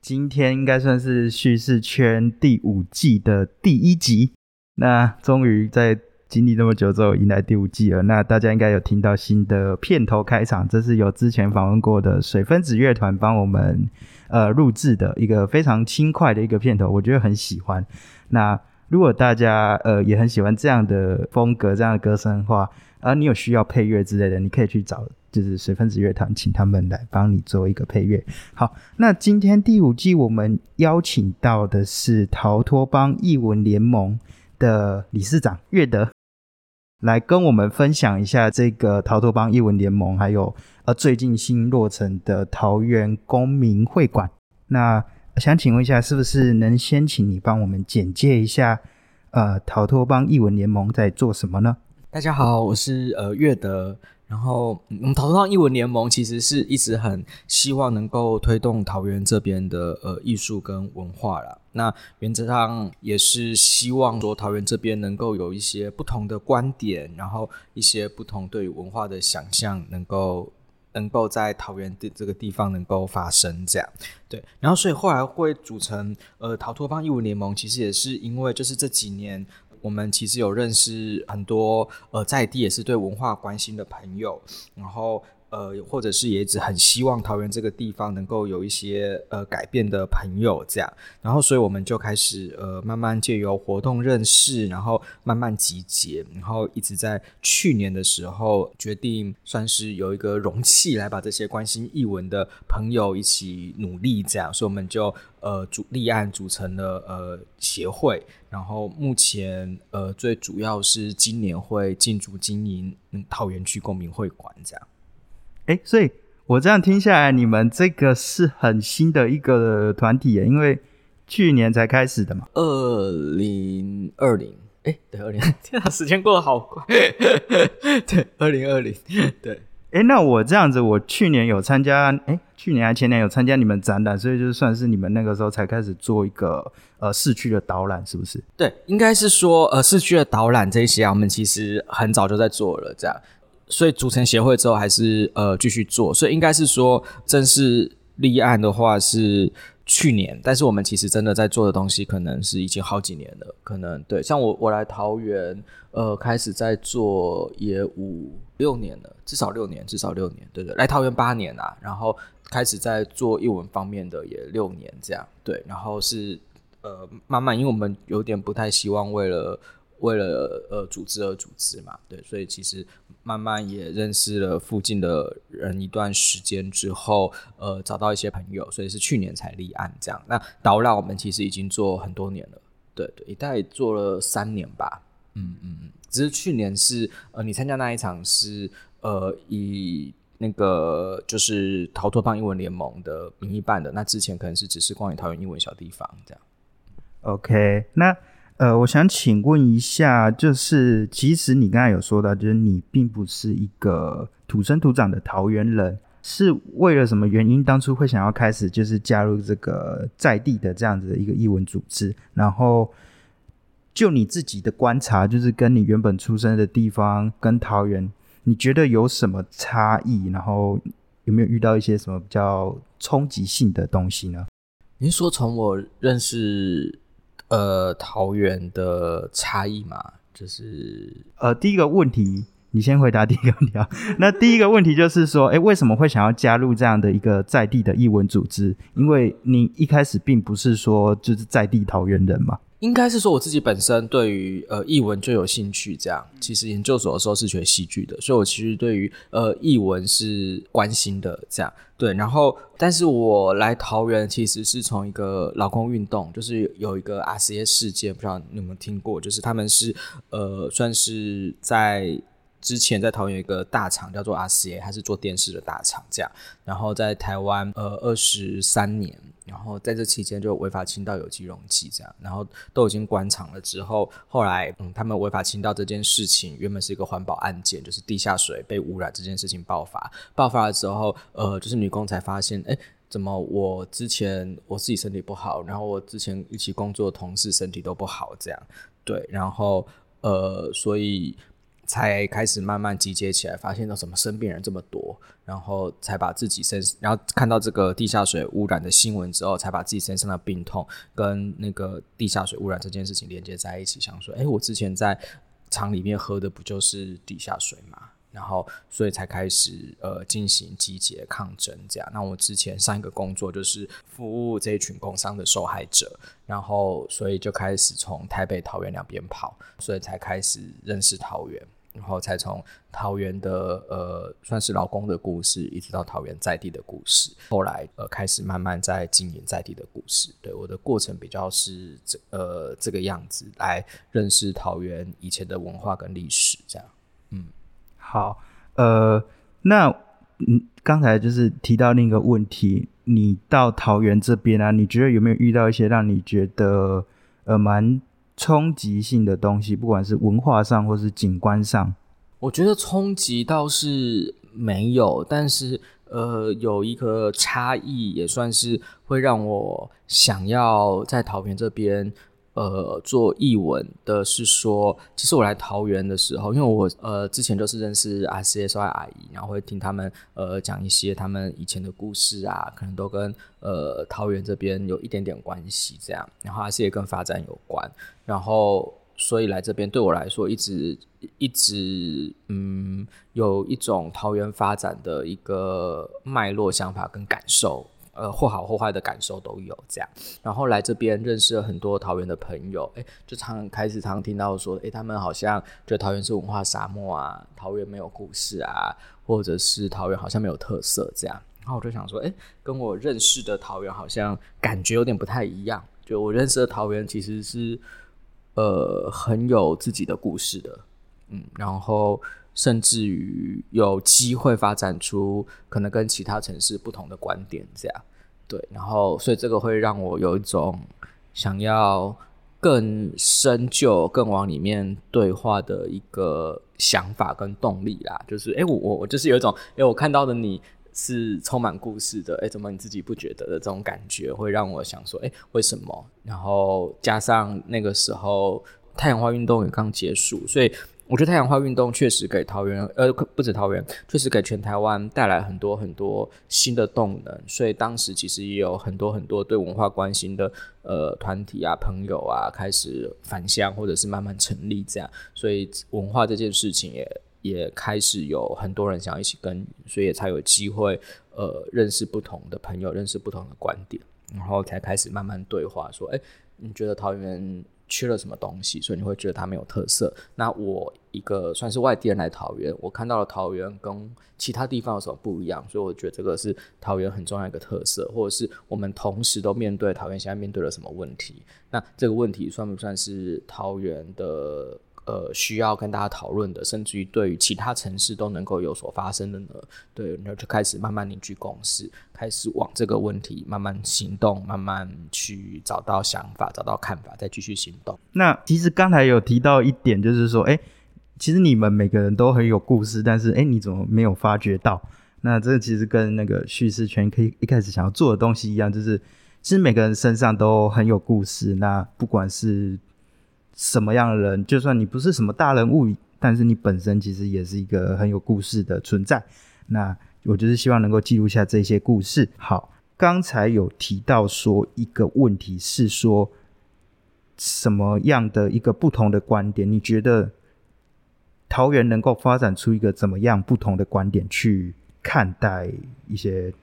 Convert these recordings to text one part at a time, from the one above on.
今天应该算是叙事圈第五季的第一集，那终于在经历那么久之后迎来第五季了。那大家应该有听到新的片头开场，这是有之前访问过的水分子乐团帮我们呃录制的一个非常轻快的一个片头，我觉得很喜欢。那如果大家呃也很喜欢这样的风格、这样的歌声的话，而你有需要配乐之类的，你可以去找。就是水分子乐团，请他们来帮你做一个配乐。好，那今天第五季我们邀请到的是逃脱帮译文联盟的理事长岳德，来跟我们分享一下这个逃脱帮译文联盟，还有呃最近新落成的桃园公民会馆。那想请问一下，是不是能先请你帮我们简介一下，呃，逃脱帮译文联盟在做什么呢？大家好，我是呃乐德。然后，我们桃园上艺文联盟其实是一直很希望能够推动桃园这边的呃艺术跟文化啦。那原则上也是希望说桃园这边能够有一些不同的观点，然后一些不同对于文化的想象，能够能够在桃园的这个地方能够发生这样。对，然后所以后来会组成呃逃脱方艺文联盟，其实也是因为就是这几年。我们其实有认识很多呃在地也是对文化关心的朋友，然后。呃，或者是也一直很希望桃园这个地方能够有一些呃改变的朋友，这样，然后所以我们就开始呃慢慢借由活动认识，然后慢慢集结，然后一直在去年的时候决定算是有一个容器来把这些关心译文的朋友一起努力，这样，所以我们就呃组立案组成了呃协会，然后目前呃最主要是今年会进驻经营桃园区公民会馆这样。哎，所以我这样听下来，你们这个是很新的一个团体耶，因为去年才开始的嘛。二零二零，哎，对，二零，天啊，时间过得好快。对，二零二零，对。哎，那我这样子，我去年有参加，哎，去年还前年有参加你们展览，所以就算是你们那个时候才开始做一个呃市区的导览，是不是？对，应该是说呃市区的导览这些啊，我们其实很早就在做了，这样。所以组成协会之后，还是呃继续做，所以应该是说正式立案的话是去年，但是我们其实真的在做的东西，可能是已经好几年了。可能对，像我我来桃园，呃，开始在做也五六年了，至少六年，至少六年，对对，来桃园八年啊，然后开始在做译文方面的也六年这样，对，然后是呃慢慢，因为我们有点不太希望为了。为了呃组织而组织嘛，对，所以其实慢慢也认识了附近的人一段时间之后，呃，找到一些朋友，所以是去年才立案这样。那导览我们其实已经做很多年了，对对，大概做了三年吧，嗯嗯。只是去年是呃，你参加那一场是呃以那个就是逃脱帮英文联盟的名义办的，那之前可能是只是关于桃园英文小地方这样。OK，那。呃，我想请问一下，就是其实你刚才有说到，就是你并不是一个土生土长的桃园人，是为了什么原因当初会想要开始就是加入这个在地的这样子的一个译文组织？然后就你自己的观察，就是跟你原本出生的地方跟桃园，你觉得有什么差异？然后有没有遇到一些什么比较冲击性的东西呢？您说从我认识。呃，桃园的差异嘛，就是呃，第一个问题，你先回答第一个问题啊。那第一个问题就是说，哎，为什么会想要加入这样的一个在地的译文组织？因为你一开始并不是说就是在地桃园人嘛。应该是说我自己本身对于呃译文就有兴趣，这样。其实研究所的时候是学戏剧的，所以我其实对于呃译文是关心的，这样。对，然后但是我来桃园其实是从一个劳工运动，就是有一个 RCA 事件，不知道你有没有听过？就是他们是呃算是在。之前在桃园有一个大厂叫做 RCA，它是做电视的大厂，这样。然后在台湾呃二十三年，然后在这期间就违法倾倒有机溶剂这样，然后都已经关厂了之后，后来嗯他们违法倾倒这件事情原本是一个环保案件，就是地下水被污染这件事情爆发，爆发了之后呃就是女工才发现哎怎么我之前我自己身体不好，然后我之前一起工作的同事身体都不好，这样。对，然后呃，所以才开始慢慢集结起来，发现到怎么生病人这么多，然后才把自己身，然后看到这个地下水污染的新闻之后，才把自己身上的病痛跟那个地下水污染这件事情连接在一起，想说，哎，我之前在厂里面喝的不就是地下水吗？然后，所以才开始呃进行集结抗争这样。那我之前上一个工作就是服务这一群工伤的受害者，然后所以就开始从台北、桃园两边跑，所以才开始认识桃园，然后才从桃园的呃算是老公的故事，一直到桃园在地的故事。后来呃开始慢慢在经营在地的故事。对我的过程比较是这呃这个样子来认识桃园以前的文化跟历史这样。嗯。好，呃，那嗯，刚才就是提到另一个问题，你到桃园这边啊，你觉得有没有遇到一些让你觉得呃蛮冲击性的东西，不管是文化上或是景观上？我觉得冲击倒是没有，但是呃，有一个差异也算是会让我想要在桃园这边。呃，做译文的是说，其实我来桃园的时候，因为我呃之前就是认识 R C S Y 阿姨，然后会听他们呃讲一些他们以前的故事啊，可能都跟呃桃园这边有一点点关系这样，然后 R C 也跟发展有关，然后所以来这边对我来说，一直一直嗯有一种桃园发展的一个脉络想法跟感受。呃，或好或坏的感受都有这样，然后来这边认识了很多桃园的朋友，哎，就常开始常听到说，哎，他们好像觉得桃园是文化沙漠啊，桃园没有故事啊，或者是桃园好像没有特色这样，然后我就想说，哎，跟我认识的桃园好像感觉有点不太一样，就我认识的桃园其实是呃很有自己的故事的，嗯，然后。甚至于有机会发展出可能跟其他城市不同的观点，这样对，然后所以这个会让我有一种想要更深究、更往里面对话的一个想法跟动力啦。就是哎，我我我就是有一种哎，我看到的你是充满故事的，哎，怎么你自己不觉得的这种感觉，会让我想说，哎，为什么？然后加上那个时候太阳花运动也刚结束，所以。我觉得太阳花运动确实给桃园，呃，不止桃园，确实给全台湾带来很多很多新的动能。所以当时其实也有很多很多对文化关心的呃团体啊、朋友啊，开始返乡或者是慢慢成立这样。所以文化这件事情也也开始有很多人想要一起跟，所以才有机会呃认识不同的朋友，认识不同的观点，然后才开始慢慢对话，说，哎，你觉得桃园？缺了什么东西，所以你会觉得它没有特色。那我一个算是外地人来桃园，我看到了桃园跟其他地方有什么不一样，所以我觉得这个是桃园很重要一个特色，或者是我们同时都面对桃园现在面对了什么问题。那这个问题算不算是桃园的？呃，需要跟大家讨论的，甚至于对于其他城市都能够有所发生的呢？对，然后就开始慢慢凝聚共识，开始往这个问题慢慢行动，慢慢去找到想法，找到看法，再继续行动。那其实刚才有提到一点，就是说，哎，其实你们每个人都很有故事，但是，哎，你怎么没有发觉到？那这其实跟那个叙事圈可以一开始想要做的东西一样，就是其实每个人身上都很有故事。那不管是什么样的人，就算你不是什么大人物，但是你本身其实也是一个很有故事的存在。那我就是希望能够记录下这些故事。好，刚才有提到说一个问题是说，什么样的一个不同的观点？你觉得桃园能够发展出一个怎么样不同的观点去看待一些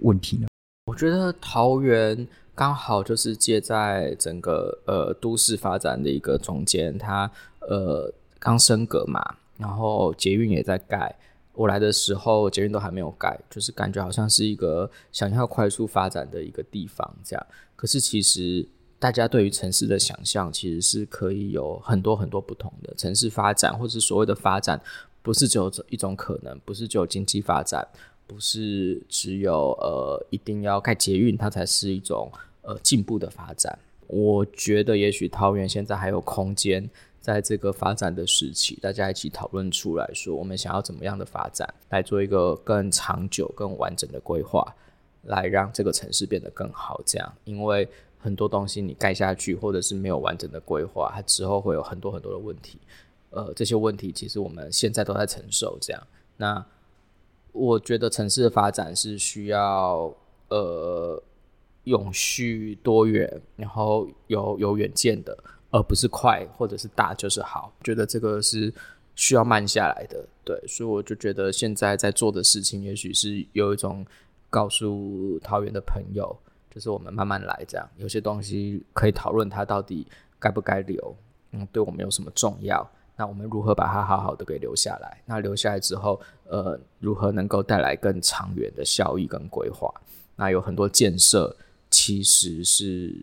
问题呢？我觉得桃园。刚好就是借在整个呃都市发展的一个中间，它呃刚升格嘛，然后捷运也在盖。我来的时候捷运都还没有盖，就是感觉好像是一个想要快速发展的一个地方这样。可是其实大家对于城市的想象其实是可以有很多很多不同的城市发展，或者所谓的发展，不是只有一种可能，不是只有经济发展。不是只有呃，一定要盖捷运，它才是一种呃进步的发展。我觉得也许桃园现在还有空间，在这个发展的时期，大家一起讨论出来说，我们想要怎么样的发展，来做一个更长久、更完整的规划。来让这个城市变得更好。这样，因为很多东西你盖下去，或者是没有完整的规划，它之后会有很多很多的问题。呃，这些问题其实我们现在都在承受。这样，那我觉得城市的发展是需要呃永续、多元，然后有有远见的，而不是快或者是大就是好。觉得这个是需要慢下来的。对，所以我就觉得现在在做的事情，也许是有一种告诉桃园的朋友，就是我们慢慢来，这样有些东西可以讨论它到底该不该留，嗯，对我们有什么重要？那我们如何把它好好的给留下来？那留下来之后，呃，如何能够带来更长远的效益跟规划？那有很多建设其实是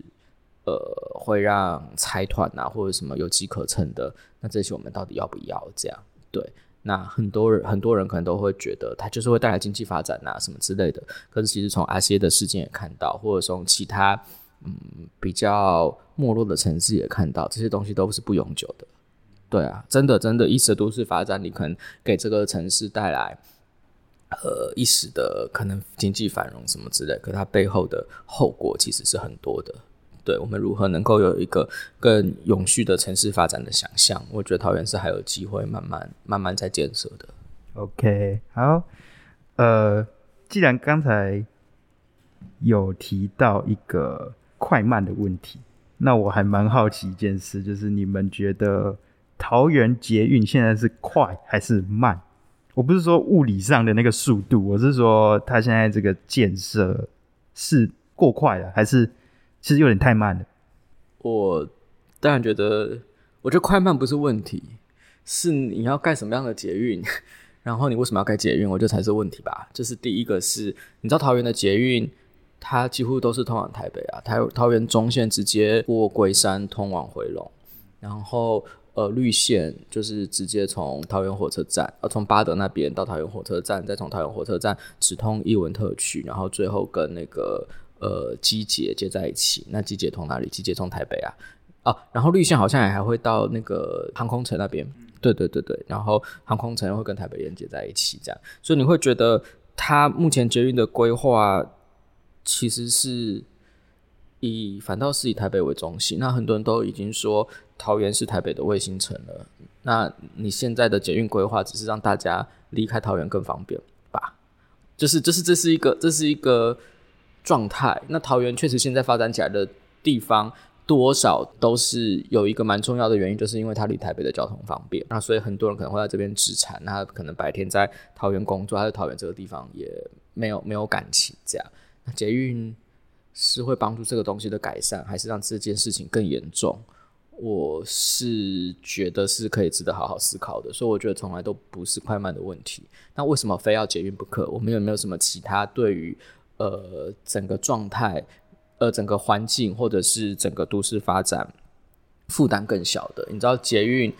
呃会让财团啊或者什么有机可乘的，那这些我们到底要不要？这样对？那很多人很多人可能都会觉得它就是会带来经济发展啊什么之类的。可是其实从阿些的事件也看到，或者从其他嗯比较没落的城市也看到，这些东西都是不永久的。对啊，真的真的，一时的都市发展，你可能给这个城市带来呃一时的可能经济繁荣什么之类，可它背后的后果其实是很多的。对我们如何能够有一个更永续的城市发展的想象？我觉得桃园是还有机会慢慢慢慢在建设的。OK，好，呃，既然刚才有提到一个快慢的问题，那我还蛮好奇一件事，就是你们觉得桃园捷运现在是快还是慢？我不是说物理上的那个速度，我是说它现在这个建设是过快了还是？其实有点太慢了。我当然觉得，我觉得快慢不是问题，是你要盖什么样的捷运，然后你为什么要盖捷运，我觉得才是问题吧。就是第一个是，你知道桃园的捷运，它几乎都是通往台北啊，台桃园中线直接过龟山通往回龙，然后呃绿线就是直接从桃园火车站，呃从巴德那边到桃园火车站，再从桃园火车站直通艺文特区，然后最后跟那个。呃，机捷接在一起，那机捷从哪里？机捷从台北啊，哦，然后绿线好像也还会到那个航空城那边，对对对对，然后航空城会跟台北连接在一起，这样，所以你会觉得它目前捷运的规划其实是以反倒是以台北为中心，那很多人都已经说桃园是台北的卫星城了，那你现在的捷运规划只是让大家离开桃园更方便吧？就是就是这是一个这是一个。状态，那桃园确实现在发展起来的地方，多少都是有一个蛮重要的原因，就是因为它离台北的交通方便。那所以很多人可能会在这边置产，那可能白天在桃园工作，他在桃园这个地方也没有没有感情。这样，那捷运是会帮助这个东西的改善，还是让这件事情更严重？我是觉得是可以值得好好思考的。所以我觉得从来都不是快慢的问题。那为什么非要捷运不可？我们有没有什么其他对于？呃，整个状态，呃，整个环境，或者是整个都市发展负担更小的。你知道捷运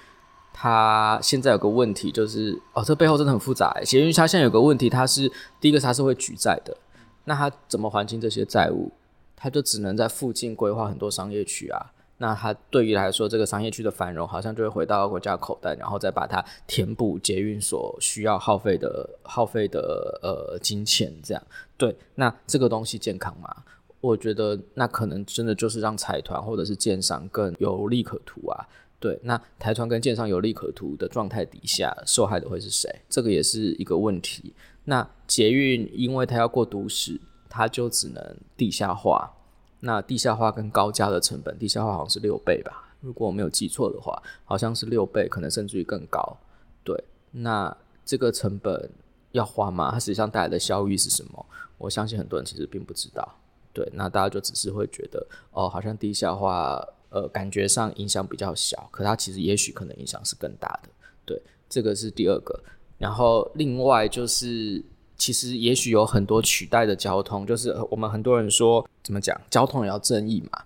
它现在有个问题，就是哦，这背后真的很复杂。捷运它现在有个问题，它是第一个它是会举债的，那它怎么还清这些债务？它就只能在附近规划很多商业区啊。那它对于来说，这个商业区的繁荣好像就会回到国家口袋，然后再把它填补捷运所需要耗费的耗费的呃金钱，这样对。那这个东西健康吗？我觉得那可能真的就是让财团或者是建商更有利可图啊。对，那财团跟建商有利可图的状态底下，受害的会是谁？这个也是一个问题。那捷运因为它要过都市，它就只能地下化。那地下化跟高架的成本，地下化好像是六倍吧？如果我没有记错的话，好像是六倍，可能甚至于更高。对，那这个成本要花吗？它实际上带来的效益是什么？我相信很多人其实并不知道。对，那大家就只是会觉得，哦，好像地下化，呃，感觉上影响比较小，可它其实也许可能影响是更大的。对，这个是第二个。然后另外就是。其实也许有很多取代的交通，就是我们很多人说怎么讲，交通也要正义嘛。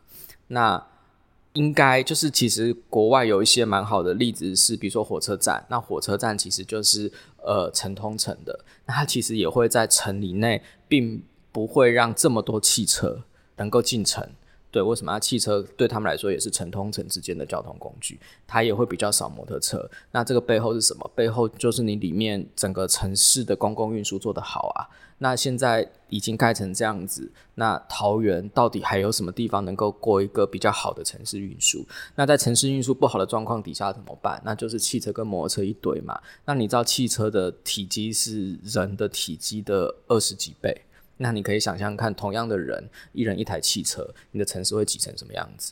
那应该就是其实国外有一些蛮好的例子，是比如说火车站，那火车站其实就是呃城通城的，那它其实也会在城里内，并不会让这么多汽车能够进城。对，为什么？汽车对他们来说也是城通城之间的交通工具，它也会比较少摩托车。那这个背后是什么？背后就是你里面整个城市的公共运输做得好啊。那现在已经盖成这样子，那桃园到底还有什么地方能够过一个比较好的城市运输？那在城市运输不好的状况底下怎么办？那就是汽车跟摩托车一堆嘛。那你知道汽车的体积是人的体积的二十几倍？那你可以想象看，同样的人，一人一台汽车，你的城市会挤成什么样子？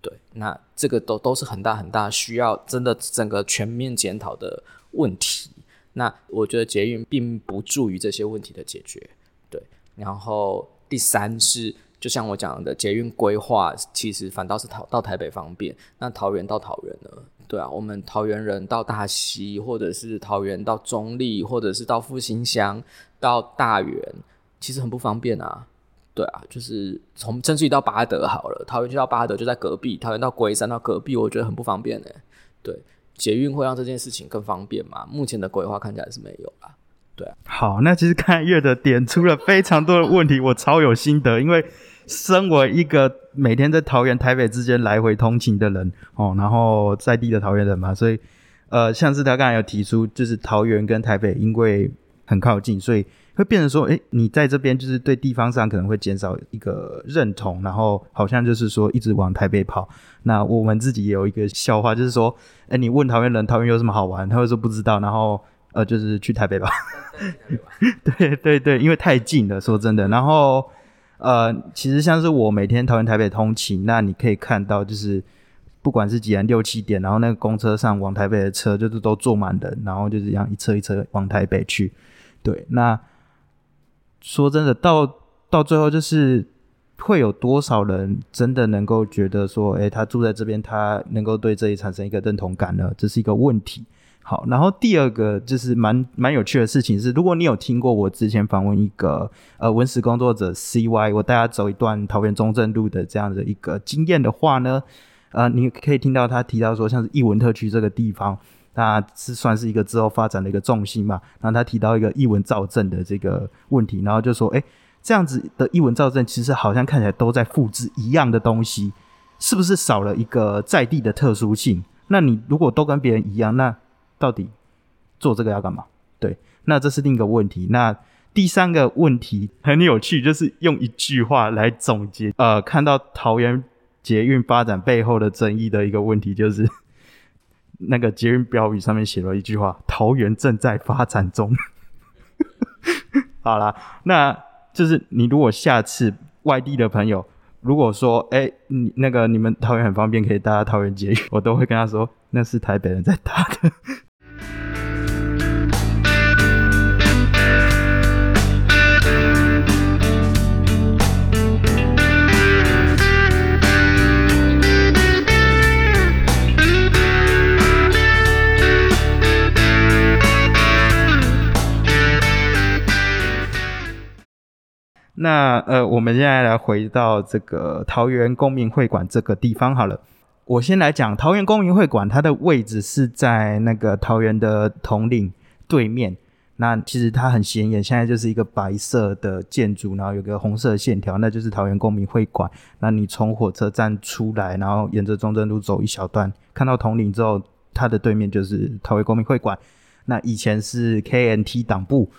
对，那这个都都是很大很大需要真的整个全面检讨的问题。那我觉得捷运并不助于这些问题的解决。对，然后第三是，就像我讲的，捷运规划其实反倒是桃到台北方便，那桃园到桃园呢？对啊，我们桃园人到大溪，或者是桃园到中立，或者是到复兴乡到大园。其实很不方便啊，对啊，就是从甚至于到巴德好了，桃园去到巴德就在隔壁，桃园到龟山到隔壁，我觉得很不方便呢。对，捷运会让这件事情更方便吗？目前的规划看起来是没有啦。对啊，好，那其实看月的点出了非常多的问题，我超有心得，因为身为一个每天在桃园台北之间来回通勤的人哦，然后在地的桃园人嘛，所以呃，像是他刚才有提出，就是桃园跟台北因为很靠近，所以。会变成说，哎，你在这边就是对地方上可能会减少一个认同，然后好像就是说一直往台北跑。那我们自己也有一个笑话，就是说，哎，你问桃园人桃园有什么好玩，他会说不知道，然后呃，就是去台北吧。对对对，因为太近了，说真的。然后呃，其实像是我每天桃园台北通勤，那你可以看到，就是不管是几点六七点，然后那个公车上往台北的车就是都坐满人，然后就是这样一车一车往台北去。对，那。说真的，到到最后就是会有多少人真的能够觉得说，哎，他住在这边，他能够对这里产生一个认同感呢？这是一个问题。好，然后第二个就是蛮蛮有趣的事情是，如果你有听过我之前访问一个呃文史工作者 C Y，我带他走一段桃园中正路的这样的一个经验的话呢，呃，你可以听到他提到说，像是艺文特区这个地方。那是算是一个之后发展的一个重心嘛？然后他提到一个译文造证的这个问题，然后就说：“哎，这样子的译文造证其实好像看起来都在复制一样的东西，是不是少了一个在地的特殊性？那你如果都跟别人一样，那到底做这个要干嘛？对，那这是另一个问题。那第三个问题很有趣，就是用一句话来总结。呃，看到桃园捷运发展背后的争议的一个问题，就是。那个捷运标语上面写了一句话：“桃园正在发展中。”好啦，那就是你如果下次外地的朋友如果说：“哎，你那个你们桃园很方便，可以搭桃园捷运。”我都会跟他说：“那是台北人在搭的。”那呃，我们现在来回到这个桃园公民会馆这个地方好了。我先来讲桃园公民会馆，它的位置是在那个桃园的统领对面。那其实它很显眼，现在就是一个白色的建筑，然后有个红色线条，那就是桃园公民会馆。那你从火车站出来，然后沿着中正路走一小段，看到统领之后，它的对面就是桃园公民会馆。那以前是 KNT 党部。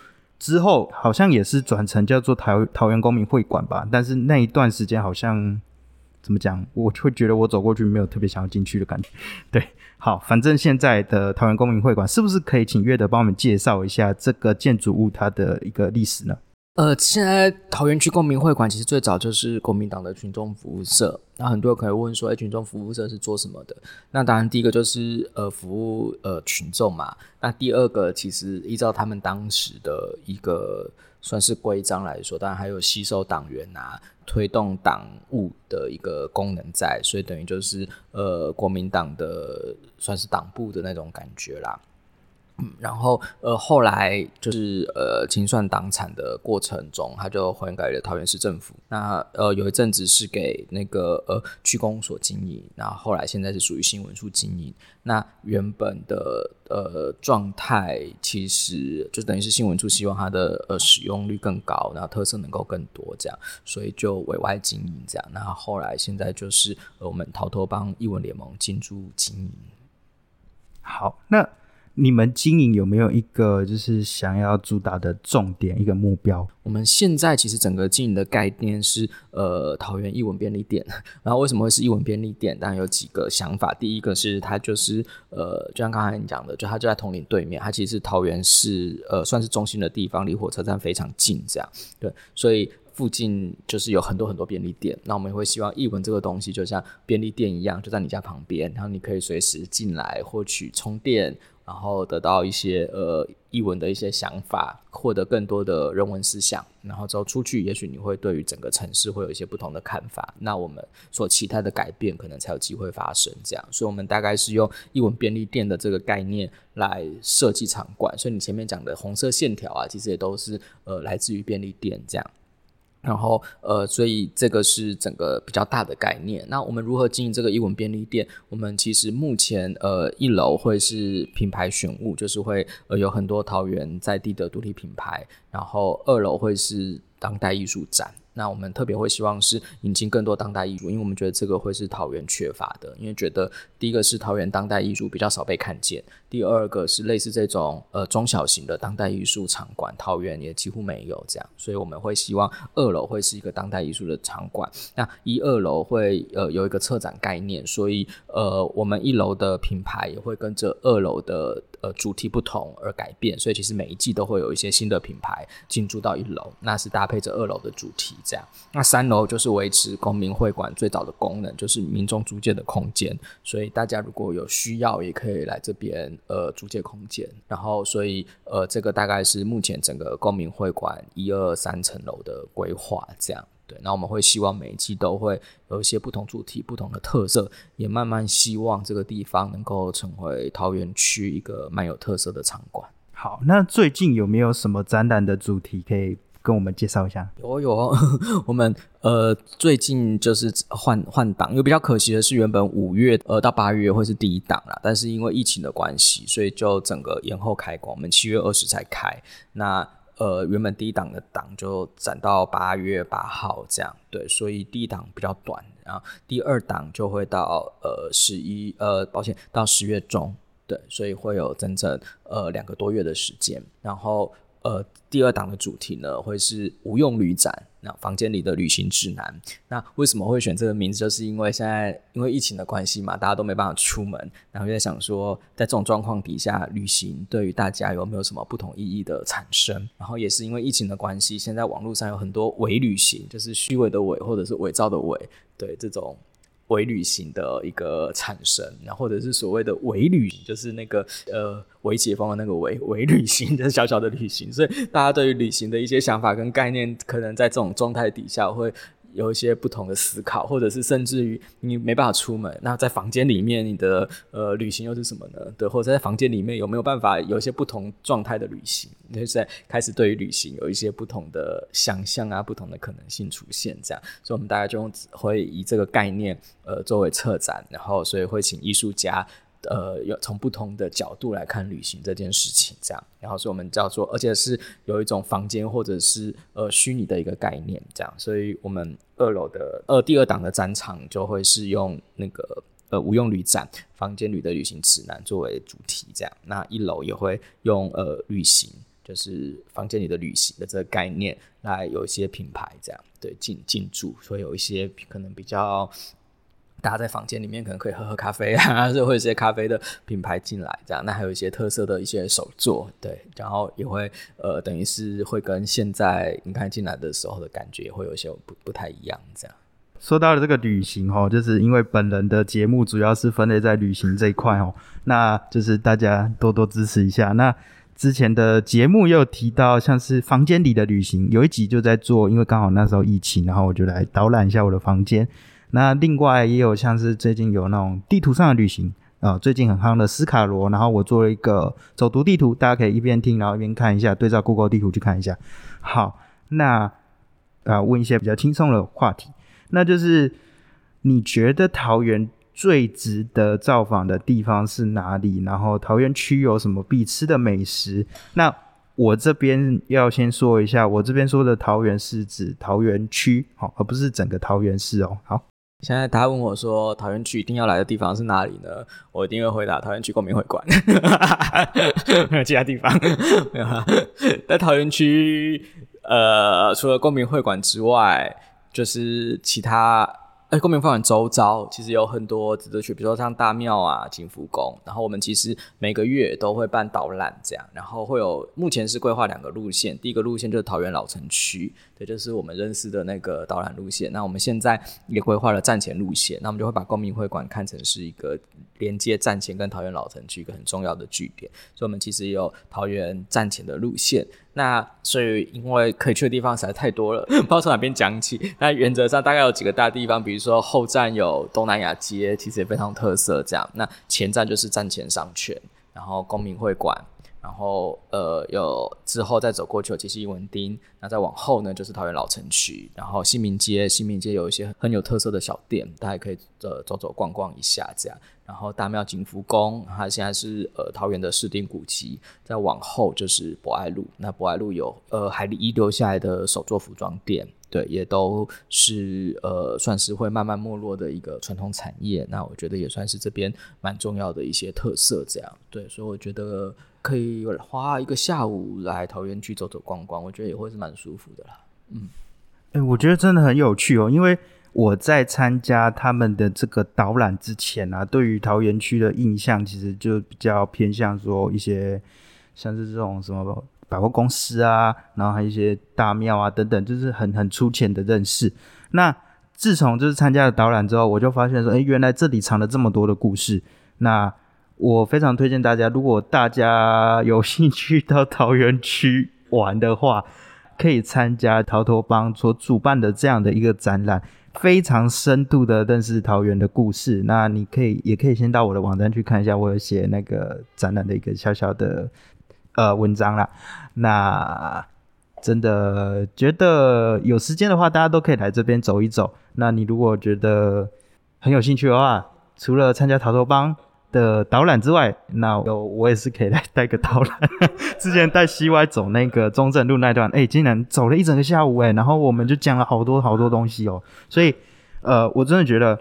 之后好像也是转成叫做桃桃园公民会馆吧，但是那一段时间好像怎么讲，我就会觉得我走过去没有特别想要进去的感觉。对，好，反正现在的桃园公民会馆是不是可以请月德帮我们介绍一下这个建筑物它的一个历史呢？呃，现在桃园区公民会馆其实最早就是国民党的群众服务社。那很多人可能问说，哎，群众服务社是做什么的？那当然，第一个就是呃服务呃群众嘛。那第二个，其实依照他们当时的一个算是规章来说，当然还有吸收党员啊、推动党务的一个功能在，所以等于就是呃国民党的算是党部的那种感觉啦。然后呃，后来就是呃清算党产的过程中，他就还给了桃园市政府。那呃有一阵子是给那个呃区公所经营，然后后来现在是属于新闻处经营。那原本的呃状态其实就等于是新闻处希望它的呃使用率更高，然后特色能够更多这样，所以就委外经营这样。那后来现在就是呃我们逃脱帮译文联盟进驻经营。好，那。你们经营有没有一个就是想要主打的重点一个目标？我们现在其实整个经营的概念是呃桃园一文便利店，然后为什么会是一文便利店？当然有几个想法。第一个是它就是呃就像刚才你讲的，就它就在铜陵对面，它其实是桃园市呃算是中心的地方，离火车站非常近，这样对，所以附近就是有很多很多便利店。那我们也会希望艺文这个东西就像便利店一样，就在你家旁边，然后你可以随时进来获取充电。然后得到一些呃译文的一些想法，获得更多的人文思想，然后之后出去，也许你会对于整个城市会有一些不同的看法。那我们所期待的改变，可能才有机会发生。这样，所以我们大概是用译文便利店的这个概念来设计场馆。所以你前面讲的红色线条啊，其实也都是呃来自于便利店这样。然后，呃，所以这个是整个比较大的概念。那我们如何经营这个一文便利店？我们其实目前，呃，一楼会是品牌选物，就是会呃有很多桃园在地的独立品牌。然后二楼会是当代艺术展。那我们特别会希望是引进更多当代艺术，因为我们觉得这个会是桃园缺乏的。因为觉得第一个是桃园当代艺术比较少被看见，第二个是类似这种呃中小型的当代艺术场馆，桃园也几乎没有这样，所以我们会希望二楼会是一个当代艺术的场馆。那一二楼会呃有一个策展概念，所以呃我们一楼的品牌也会跟着二楼的呃主题不同而改变，所以其实每一季都会有一些新的品牌进驻到一楼，那是搭配着二楼的主题。这样，那三楼就是维持公民会馆最早的功能，就是民众租借的空间。所以大家如果有需要，也可以来这边呃租借空间。然后，所以呃这个大概是目前整个公民会馆一二三层楼的规划。这样，对。那我们会希望每一季都会有一些不同主题、不同的特色，也慢慢希望这个地方能够成为桃园区一个蛮有特色的场馆。好，那最近有没有什么展览的主题可以？跟我们介绍一下，有有，我们呃最近就是换换档，因为比较可惜的是，原本五月呃到八月会是第一档啦，但是因为疫情的关系，所以就整个延后开馆，我们七月二十才开。那呃原本第一档的档就展到八月八号这样，对，所以第一档比较短，然后第二档就会到呃十一呃保险到十月中，对，所以会有整整呃两个多月的时间，然后。呃，第二档的主题呢，会是无用旅展，那房间里的旅行指南。那为什么会选这个名字？就是因为现在因为疫情的关系嘛，大家都没办法出门，然后就在想说，在这种状况底下，旅行对于大家有没有什么不同意义的产生？然后也是因为疫情的关系，现在网络上有很多伪旅行，就是虚伪的伪，或者是伪造的伪，对这种。伪旅行的一个产生，然后或者是所谓的伪旅行，就是那个呃伪解放的那个伪伪旅行，的小小的旅行，所以大家对于旅行的一些想法跟概念，可能在这种状态底下会。有一些不同的思考，或者是甚至于你没办法出门，那在房间里面你的呃旅行又是什么呢？对，或者在房间里面有没有办法有一些不同状态的旅行？就是在开始对于旅行有一些不同的想象啊，不同的可能性出现，这样，所以我们大概就会以这个概念呃作为策展，然后所以会请艺术家。呃，有从不同的角度来看旅行这件事情，这样，然后所以我们叫做，而且是有一种房间或者是呃虚拟的一个概念，这样，所以我们二楼的呃第二档的展场就会是用那个呃无用旅展房间旅的旅行指南作为主题，这样，那一楼也会用呃旅行，就是房间里的旅行的这个概念来有一些品牌这样。对进进驻，所以有一些可能比较。大家在房间里面可能可以喝喝咖啡啊，就会一些咖啡的品牌进来，这样。那还有一些特色的一些手作，对，然后也会呃，等于是会跟现在你看进来的时候的感觉会有一些不不太一样，这样。说到了这个旅行哦，就是因为本人的节目主要是分类在旅行这一块哦，那就是大家多多支持一下。那之前的节目又提到像是房间里的旅行，有一集就在做，因为刚好那时候疫情，然后我就来导览一下我的房间。那另外也有像是最近有那种地图上的旅行，呃最近很夯的斯卡罗，然后我做了一个走读地图，大家可以一边听，然后一边看一下，对照 Google 地图去看一下。好，那啊问一些比较轻松的话题，那就是你觉得桃园最值得造访的地方是哪里？然后桃园区有什么必吃的美食？那我这边要先说一下，我这边说的桃园是指桃园区，好，而不是整个桃园市哦。好，现在他问我说，桃园区一定要来的地方是哪里呢？我一定会回答桃园区公民会馆，没 有其他地方。没有在桃园区，呃，除了公民会馆之外，就是其他。哎，公民会馆周遭其实有很多值得去，比如说像大庙啊、景福宫。然后我们其实每个月都会办导览，这样，然后会有目前是规划两个路线，第一个路线就是桃园老城区，也，就是我们认识的那个导览路线。那我们现在也规划了站前路线，那我们就会把公民会馆看成是一个连接站前跟桃园老城区一个很重要的据点，所以我们其实有桃园站前的路线。那所以，因为可以去的地方实在太多了，不知道从哪边讲起。那原则上大概有几个大地方，比如说后站有东南亚街，其实也非常特色。这样，那前站就是站前商圈，然后公民会馆，然后呃有之后再走过去有其实文町，那再往后呢就是桃园老城区，然后新民街，新民街有一些很有特色的小店，大家可以呃走走逛逛一下这样。然后大庙景福宫，它现在是呃桃园的市定古迹。再往后就是博爱路，那博爱路有呃海里遗留下来的手作服装店，对，也都是呃算是会慢慢没落的一个传统产业。那我觉得也算是这边蛮重要的一些特色，这样对，所以我觉得可以花一个下午来桃园去走走逛逛，我觉得也会是蛮舒服的啦。嗯，哎，我觉得真的很有趣哦，因为。我在参加他们的这个导览之前啊，对于桃园区的印象其实就比较偏向说一些像是这种什么百货公司啊，然后还有一些大庙啊等等，就是很很粗浅的认识。那自从就是参加了导览之后，我就发现说，哎，原来这里藏了这么多的故事。那我非常推荐大家，如果大家有兴趣到桃园区玩的话，可以参加桃托邦所主办的这样的一个展览。非常深度的认识桃园的故事，那你可以也可以先到我的网站去看一下，我有写那个展览的一个小小的呃文章啦。那真的觉得有时间的话，大家都可以来这边走一走。那你如果觉得很有兴趣的话，除了参加桃头帮。的导览之外，那我也是可以来带个导览。之前带 CY 走那个中正路那段，哎，竟然走了一整个下午，哎，然后我们就讲了好多好多东西哦。所以，呃，我真的觉得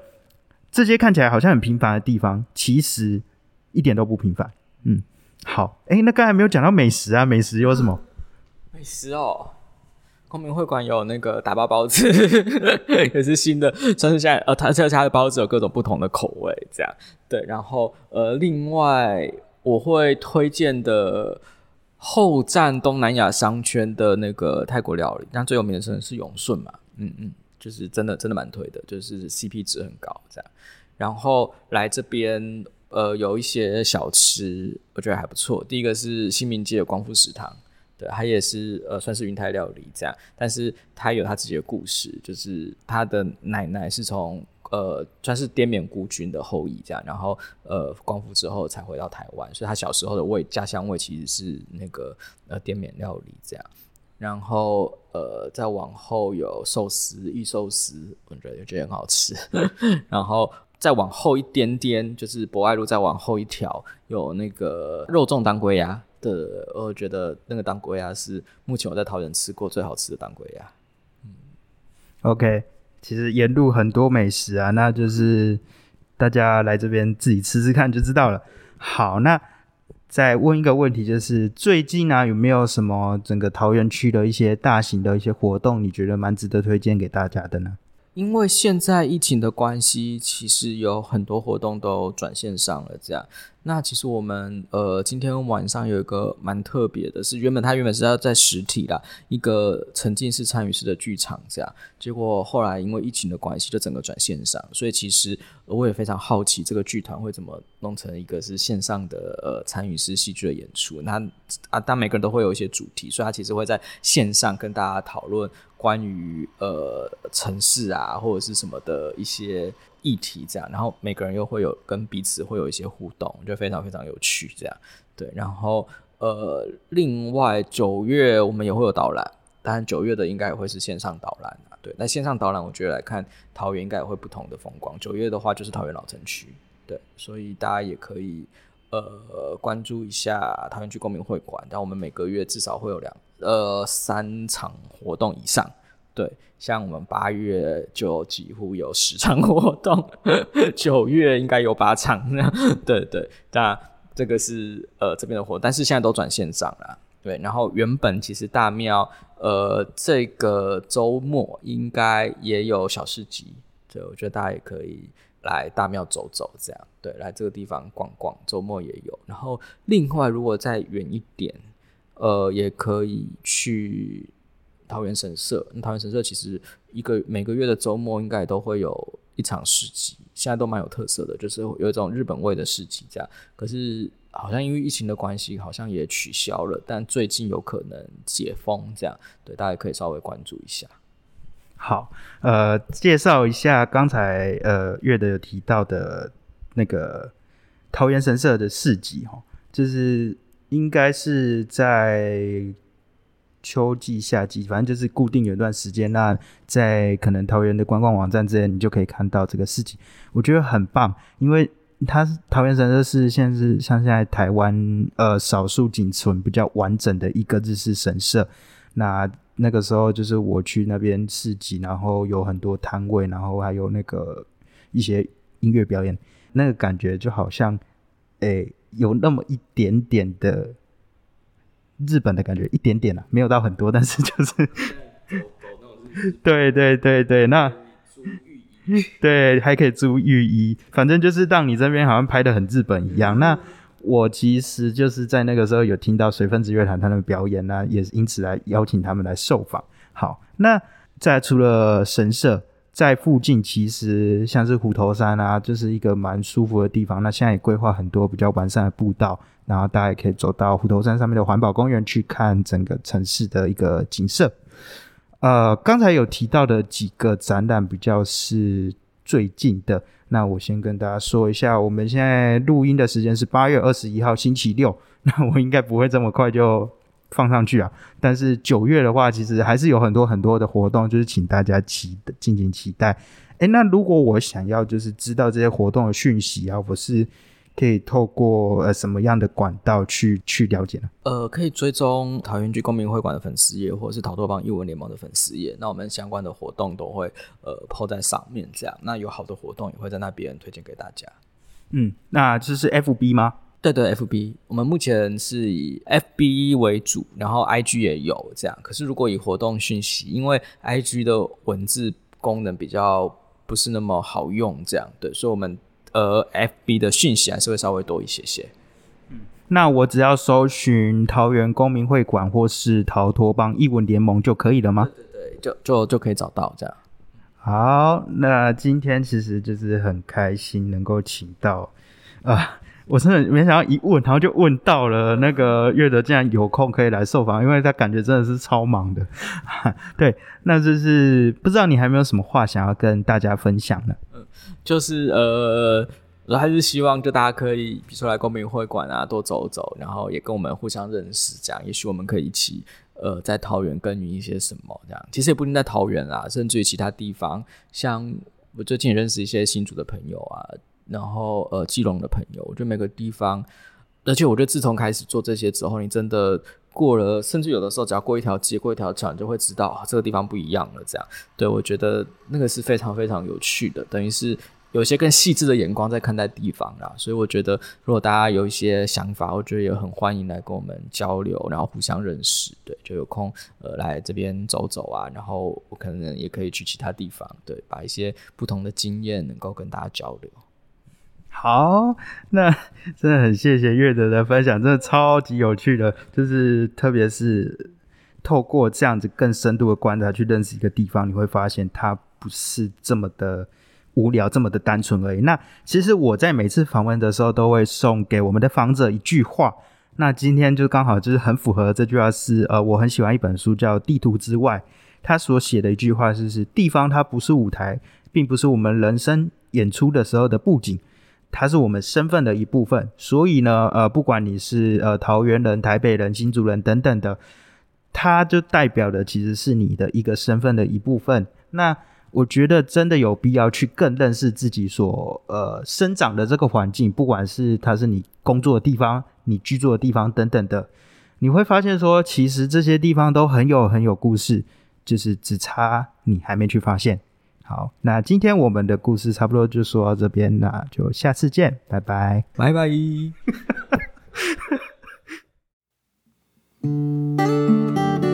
这些看起来好像很平凡的地方，其实一点都不平凡。嗯，好，哎，那刚才没有讲到美食啊，美食有什么？美食哦。公民会馆有那个打包包子，也是新的，算是现在呃，它这家的包子有各种不同的口味，这样对。然后呃，另外我会推荐的后站东南亚商圈的那个泰国料理，那最有名的是是永顺嘛，嗯嗯，就是真的真的蛮推的，就是 CP 值很高这样。然后来这边呃有一些小吃，我觉得还不错。第一个是新民街的光复食堂。他也是呃，算是云台料理这样，但是他有他自己的故事，就是他的奶奶是从呃，算是滇缅孤军的后裔这样，然后呃，光复之后才回到台湾，所以他小时候的味家乡味其实是那个呃滇缅料理这样，然后呃，再往后有寿司玉寿司，我觉得也觉得很好吃，然后再往后一点点就是博爱路再往后一条有那个肉粽当归鸭。的，我觉得那个当归鸭是目前我在桃园吃过最好吃的当归鸭。嗯，OK，其实沿路很多美食啊，那就是大家来这边自己吃吃看就知道了。好，那再问一个问题，就是最近呢有没有什么整个桃园区的一些大型的一些活动，你觉得蛮值得推荐给大家的呢？因为现在疫情的关系，其实有很多活动都转线上了，这样。那其实我们呃今天晚上有一个蛮特别的，是原本它原本是要在实体啦，一个沉浸式参与式的剧场这样，结果后来因为疫情的关系，就整个转线上，所以其实我也非常好奇这个剧团会怎么弄成一个是线上的呃参与式戏剧的演出。那啊，当每个人都会有一些主题，所以他其实会在线上跟大家讨论关于呃城市啊或者是什么的一些。议题这样，然后每个人又会有跟彼此会有一些互动，就非常非常有趣这样。对，然后呃，另外九月我们也会有导览，当然九月的应该也会是线上导览啊。对，那线上导览我觉得来看桃园应该也会不同的风光。九月的话就是桃园老城区，对，所以大家也可以呃关注一下桃园区公民会馆，但我们每个月至少会有两呃三场活动以上。对，像我们八月就几乎有十场活动，九月应该有八场。对对，那这个是呃这边的活，但是现在都转线上了。对，然后原本其实大庙呃这个周末应该也有小市集，对，我觉得大家也可以来大庙走走，这样对，来这个地方逛逛，周末也有。然后另外如果再远一点，呃，也可以去。桃园神社，那桃园神社其实一个每个月的周末应该都会有一场市集，现在都蛮有特色的，就是有一种日本味的市集这样。可是好像因为疫情的关系，好像也取消了，但最近有可能解封这样，对，大家可以稍微关注一下。好，呃，介绍一下刚才呃月的有提到的那个桃园神社的市集哈，就是应该是在。秋季、夏季，反正就是固定有一段时间。那在可能桃园的观光网站之类，你就可以看到这个事情。我觉得很棒，因为它桃园神社是现在是像现在台湾呃少数仅存比较完整的一个日式神社。那那个时候就是我去那边市集，然后有很多摊位，然后还有那个一些音乐表演，那个感觉就好像诶有那么一点点的。日本的感觉一点点啊，没有到很多，但是就是，对对对对，那对还可以租浴衣，反正就是让你这边好像拍的很日本一样。那我其实就是在那个时候有听到水分子乐团他们表演呢，也是因此来邀请他们来受访。好，那在除了神社。在附近其实像是虎头山啊，就是一个蛮舒服的地方。那现在也规划很多比较完善的步道，然后大家也可以走到虎头山上面的环保公园去看整个城市的一个景色。呃，刚才有提到的几个展览比较是最近的，那我先跟大家说一下，我们现在录音的时间是八月二十一号星期六，那我应该不会这么快就。放上去啊！但是九月的话，其实还是有很多很多的活动，就是请大家期敬请期待。诶，那如果我想要就是知道这些活动的讯息啊，我是可以透过呃什么样的管道去去了解呢？呃，可以追踪桃园区公民会馆的粉丝页，或者是桃多帮艺文联盟的粉丝页。那我们相关的活动都会呃抛在上面，这样。那有好的活动也会在那边推荐给大家。嗯，那这是 FB 吗？对对，FB，我们目前是以 FB 为主，然后 IG 也有这样。可是如果以活动讯息，因为 IG 的文字功能比较不是那么好用，这样对，所以我们呃 FB 的讯息还是会稍微多一些些。嗯，那我只要搜寻桃园公民会馆或是逃脱帮艺文联盟就可以了吗？对对，就就就可以找到这样。好，那今天其实就是很开心能够请到啊。我真的没想到一问，然后就问到了那个月德，竟然有空可以来受访，因为他感觉真的是超忙的。对，那就是不知道你还没有什么话想要跟大家分享呢？嗯，就是呃，我还是希望就大家可以，比如说来公民会馆啊，多走走，然后也跟我们互相认识，这样也许我们可以一起呃，在桃园耕耘一些什么这样。其实也不一定在桃园啊，甚至于其他地方，像我最近认识一些新竹的朋友啊。然后呃，基隆的朋友，我觉得每个地方，而且我觉得自从开始做这些之后，你真的过了，甚至有的时候只要过一条街、过一条桥，你就会知道这个地方不一样了。这样，对我觉得那个是非常非常有趣的，等于是有一些更细致的眼光在看待地方啦。所以我觉得，如果大家有一些想法，我觉得也很欢迎来跟我们交流，然后互相认识。对，就有空呃来这边走走啊，然后我可能也可以去其他地方，对，把一些不同的经验能够跟大家交流。好，那 真的很谢谢月德的分享，真的超级有趣的，就是特别是透过这样子更深度的观察去认识一个地方，你会发现它不是这么的无聊，这么的单纯而已。那其实我在每次访问的时候，都会送给我们的访者一句话，那今天就刚好就是很符合这句话，是呃，我很喜欢一本书叫《地图之外》，他所写的一句话就是：地方它不是舞台，并不是我们人生。演出的时候的布景，它是我们身份的一部分。所以呢，呃，不管你是呃桃园人、台北人、新竹人等等的，它就代表的其实是你的一个身份的一部分。那我觉得真的有必要去更认识自己所呃生长的这个环境，不管是它是你工作的地方、你居住的地方等等的，你会发现说，其实这些地方都很有很有故事，就是只差你还没去发现。好那今天我们的故事差不多就说到这边那就下次见拜拜。拜拜。